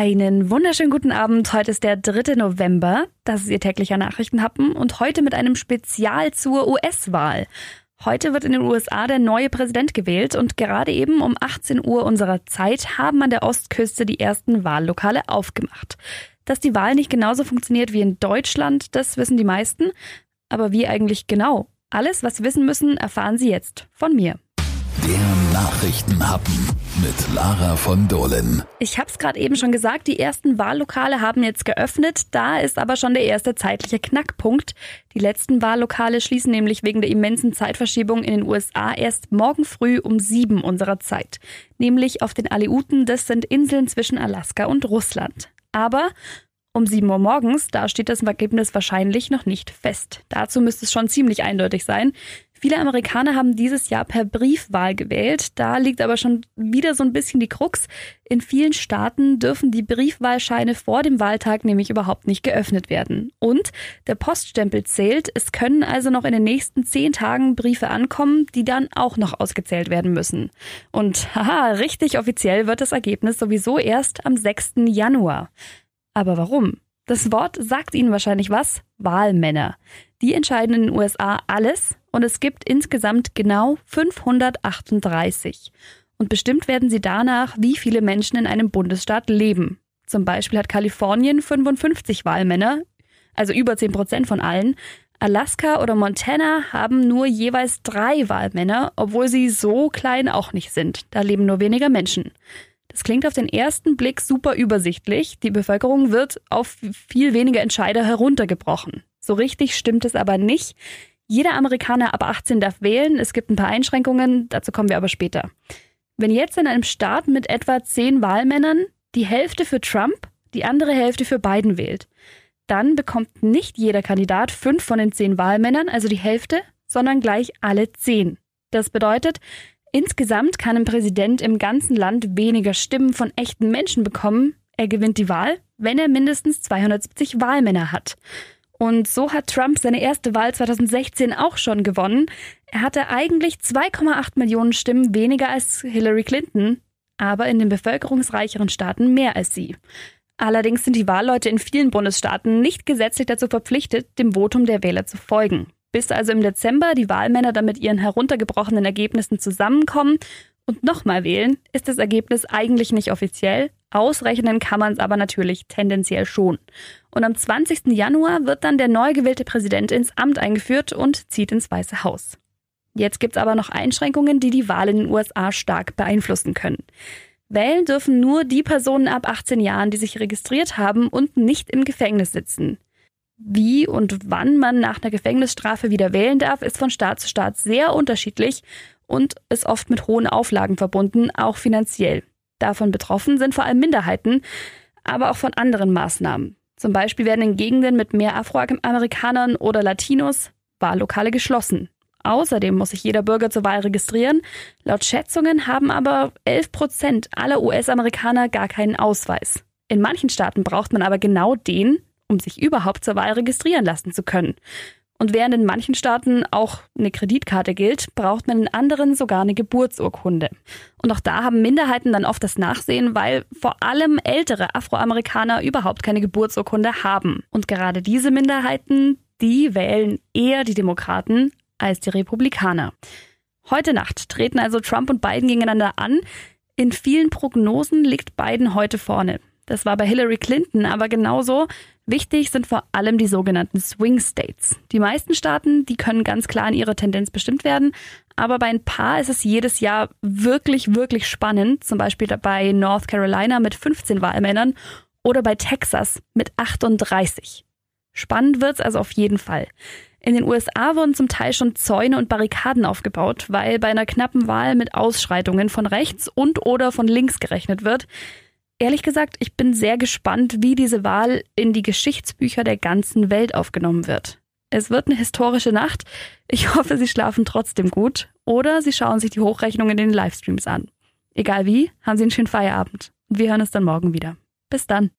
Einen wunderschönen guten Abend. Heute ist der 3. November. Das ist Ihr täglicher Nachrichtenhappen und heute mit einem Spezial zur US-Wahl. Heute wird in den USA der neue Präsident gewählt und gerade eben um 18 Uhr unserer Zeit haben an der Ostküste die ersten Wahllokale aufgemacht. Dass die Wahl nicht genauso funktioniert wie in Deutschland, das wissen die meisten. Aber wie eigentlich genau? Alles, was Sie wissen müssen, erfahren Sie jetzt von mir. Der Nachrichtenhappen mit Lara von Dohlen. Ich habe es gerade eben schon gesagt, die ersten Wahllokale haben jetzt geöffnet. Da ist aber schon der erste zeitliche Knackpunkt. Die letzten Wahllokale schließen nämlich wegen der immensen Zeitverschiebung in den USA erst morgen früh um sieben unserer Zeit. Nämlich auf den Aleuten, das sind Inseln zwischen Alaska und Russland. Aber um 7 Uhr morgens, da steht das Ergebnis wahrscheinlich noch nicht fest. Dazu müsste es schon ziemlich eindeutig sein. Viele Amerikaner haben dieses Jahr per Briefwahl gewählt. Da liegt aber schon wieder so ein bisschen die Krux. In vielen Staaten dürfen die Briefwahlscheine vor dem Wahltag nämlich überhaupt nicht geöffnet werden. Und der Poststempel zählt. Es können also noch in den nächsten zehn Tagen Briefe ankommen, die dann auch noch ausgezählt werden müssen. Und haha, richtig offiziell wird das Ergebnis sowieso erst am 6. Januar. Aber warum? Das Wort sagt Ihnen wahrscheinlich was. Wahlmänner. Die entscheiden in den USA alles und es gibt insgesamt genau 538. Und bestimmt werden sie danach, wie viele Menschen in einem Bundesstaat leben. Zum Beispiel hat Kalifornien 55 Wahlmänner, also über 10 Prozent von allen. Alaska oder Montana haben nur jeweils drei Wahlmänner, obwohl sie so klein auch nicht sind. Da leben nur weniger Menschen. Das klingt auf den ersten Blick super übersichtlich. Die Bevölkerung wird auf viel weniger Entscheider heruntergebrochen. So richtig stimmt es aber nicht. Jeder Amerikaner ab 18 darf wählen. Es gibt ein paar Einschränkungen, dazu kommen wir aber später. Wenn jetzt in einem Staat mit etwa zehn Wahlmännern die Hälfte für Trump, die andere Hälfte für Biden wählt, dann bekommt nicht jeder Kandidat fünf von den zehn Wahlmännern, also die Hälfte, sondern gleich alle zehn. Das bedeutet, insgesamt kann ein Präsident im ganzen Land weniger Stimmen von echten Menschen bekommen. Er gewinnt die Wahl, wenn er mindestens 270 Wahlmänner hat. Und so hat Trump seine erste Wahl 2016 auch schon gewonnen. Er hatte eigentlich 2,8 Millionen Stimmen weniger als Hillary Clinton, aber in den bevölkerungsreicheren Staaten mehr als sie. Allerdings sind die Wahlleute in vielen Bundesstaaten nicht gesetzlich dazu verpflichtet, dem Votum der Wähler zu folgen. Bis also im Dezember die Wahlmänner dann mit ihren heruntergebrochenen Ergebnissen zusammenkommen und nochmal wählen, ist das Ergebnis eigentlich nicht offiziell, Ausrechnen kann man es aber natürlich tendenziell schon. Und am 20. Januar wird dann der neu gewählte Präsident ins Amt eingeführt und zieht ins Weiße Haus. Jetzt gibt's aber noch Einschränkungen, die die Wahl in den USA stark beeinflussen können. Wählen dürfen nur die Personen ab 18 Jahren, die sich registriert haben und nicht im Gefängnis sitzen. Wie und wann man nach einer Gefängnisstrafe wieder wählen darf, ist von Staat zu Staat sehr unterschiedlich und ist oft mit hohen Auflagen verbunden, auch finanziell. Davon betroffen sind vor allem Minderheiten, aber auch von anderen Maßnahmen. Zum Beispiel werden in Gegenden mit mehr Afroamerikanern oder Latinos Wahllokale geschlossen. Außerdem muss sich jeder Bürger zur Wahl registrieren. Laut Schätzungen haben aber 11 Prozent aller US-Amerikaner gar keinen Ausweis. In manchen Staaten braucht man aber genau den, um sich überhaupt zur Wahl registrieren lassen zu können. Und während in manchen Staaten auch eine Kreditkarte gilt, braucht man in anderen sogar eine Geburtsurkunde. Und auch da haben Minderheiten dann oft das Nachsehen, weil vor allem ältere Afroamerikaner überhaupt keine Geburtsurkunde haben. Und gerade diese Minderheiten, die wählen eher die Demokraten als die Republikaner. Heute Nacht treten also Trump und Biden gegeneinander an. In vielen Prognosen liegt Biden heute vorne. Das war bei Hillary Clinton aber genauso. Wichtig sind vor allem die sogenannten Swing States. Die meisten Staaten, die können ganz klar in ihrer Tendenz bestimmt werden, aber bei ein paar ist es jedes Jahr wirklich, wirklich spannend. Zum Beispiel bei North Carolina mit 15 Wahlmännern oder bei Texas mit 38. Spannend wird's also auf jeden Fall. In den USA wurden zum Teil schon Zäune und Barrikaden aufgebaut, weil bei einer knappen Wahl mit Ausschreitungen von rechts und oder von links gerechnet wird. Ehrlich gesagt, ich bin sehr gespannt, wie diese Wahl in die Geschichtsbücher der ganzen Welt aufgenommen wird. Es wird eine historische Nacht. Ich hoffe, Sie schlafen trotzdem gut oder Sie schauen sich die Hochrechnungen in den Livestreams an. Egal wie, haben Sie einen schönen Feierabend. Wir hören uns dann morgen wieder. Bis dann.